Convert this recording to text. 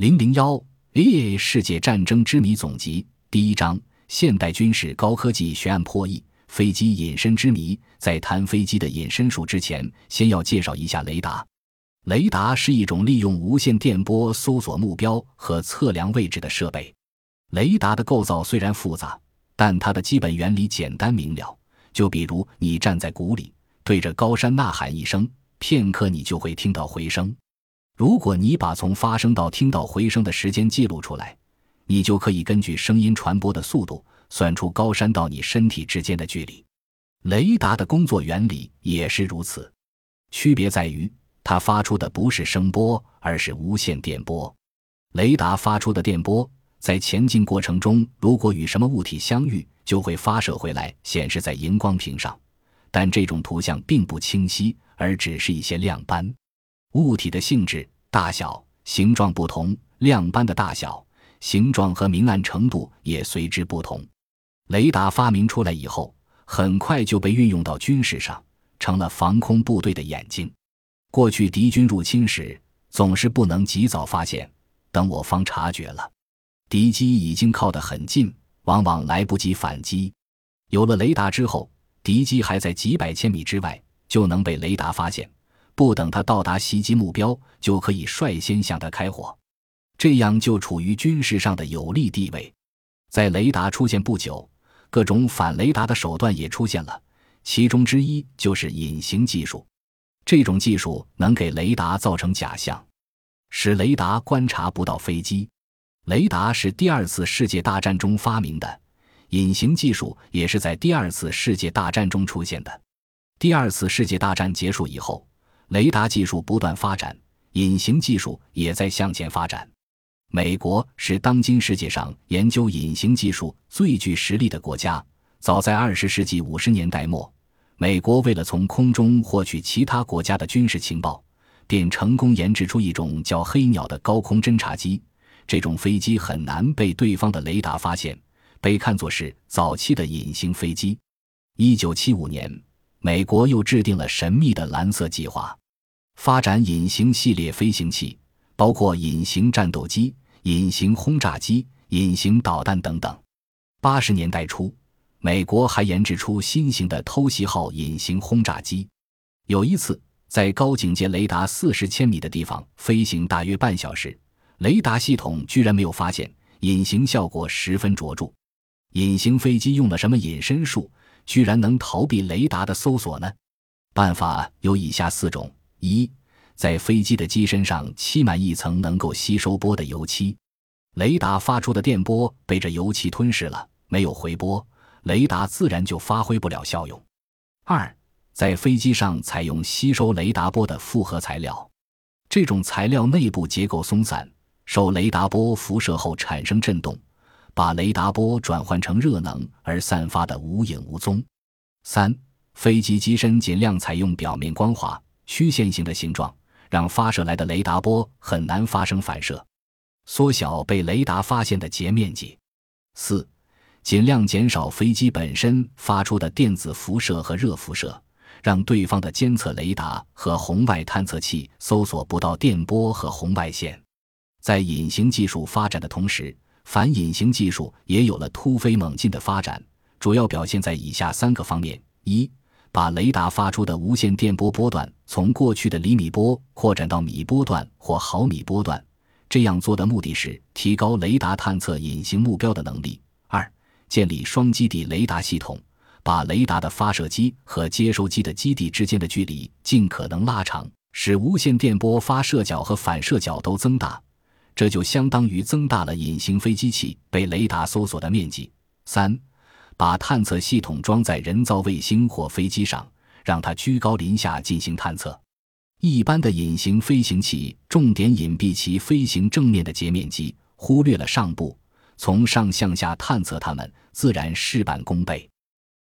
零零幺，A 世界战争之谜总集第一章：现代军事高科技悬案破译，飞机隐身之谜。在谈飞机的隐身术之前，先要介绍一下雷达。雷达是一种利用无线电波搜索目标和测量位置的设备。雷达的构造虽然复杂，但它的基本原理简单明了。就比如你站在谷里，对着高山呐喊一声，片刻你就会听到回声。如果你把从发声到听到回声的时间记录出来，你就可以根据声音传播的速度算出高山到你身体之间的距离。雷达的工作原理也是如此，区别在于它发出的不是声波，而是无线电波。雷达发出的电波在前进过程中，如果与什么物体相遇，就会发射回来，显示在荧光屏上。但这种图像并不清晰，而只是一些亮斑。物体的性质、大小、形状不同，亮斑的大小、形状和明暗程度也随之不同。雷达发明出来以后，很快就被运用到军事上，成了防空部队的眼睛。过去敌军入侵时，总是不能及早发现，等我方察觉了，敌机已经靠得很近，往往来不及反击。有了雷达之后，敌机还在几百千米之外，就能被雷达发现。不等他到达袭击目标，就可以率先向他开火，这样就处于军事上的有利地位。在雷达出现不久，各种反雷达的手段也出现了，其中之一就是隐形技术。这种技术能给雷达造成假象，使雷达观察不到飞机。雷达是第二次世界大战中发明的，隐形技术也是在第二次世界大战中出现的。第二次世界大战结束以后。雷达技术不断发展，隐形技术也在向前发展。美国是当今世界上研究隐形技术最具实力的国家。早在二十世纪五十年代末，美国为了从空中获取其他国家的军事情报，便成功研制出一种叫“黑鸟”的高空侦察机。这种飞机很难被对方的雷达发现，被看作是早期的隐形飞机。一九七五年，美国又制定了神秘的蓝色计划。发展隐形系列飞行器，包括隐形战斗机、隐形轰炸机、隐形导弹等等。八十年代初，美国还研制出新型的偷袭号隐形轰炸机。有一次，在高警戒雷达四十千米的地方飞行大约半小时，雷达系统居然没有发现，隐形效果十分卓著。隐形飞机用了什么隐身术，居然能逃避雷达的搜索呢？办法有以下四种。一，在飞机的机身上漆满一层能够吸收波的油漆，雷达发出的电波被这油漆吞噬了，没有回波，雷达自然就发挥不了效用。二，在飞机上采用吸收雷达波的复合材料，这种材料内部结构松散，受雷达波辐射后产生震动，把雷达波转换成热能而散发的无影无踪。三，飞机机身尽量采用表面光滑。曲线型的形状让发射来的雷达波很难发生反射，缩小被雷达发现的截面积。四，尽量减少飞机本身发出的电子辐射和热辐射，让对方的监测雷达和红外探测器搜索不到电波和红外线。在隐形技术发展的同时，反隐形技术也有了突飞猛进的发展，主要表现在以下三个方面：一。把雷达发出的无线电波波段从过去的厘米波扩展到米波段或毫米波段，这样做的目的是提高雷达探测隐形目标的能力。二、建立双基地雷达系统，把雷达的发射机和接收机的基地之间的距离尽可能拉长，使无线电波发射角和反射角都增大，这就相当于增大了隐形飞机器被雷达搜索的面积。三。把探测系统装在人造卫星或飞机上，让它居高临下进行探测。一般的隐形飞行器重点隐蔽其飞行正面的截面积，忽略了上部，从上向下探测它们，自然事半功倍。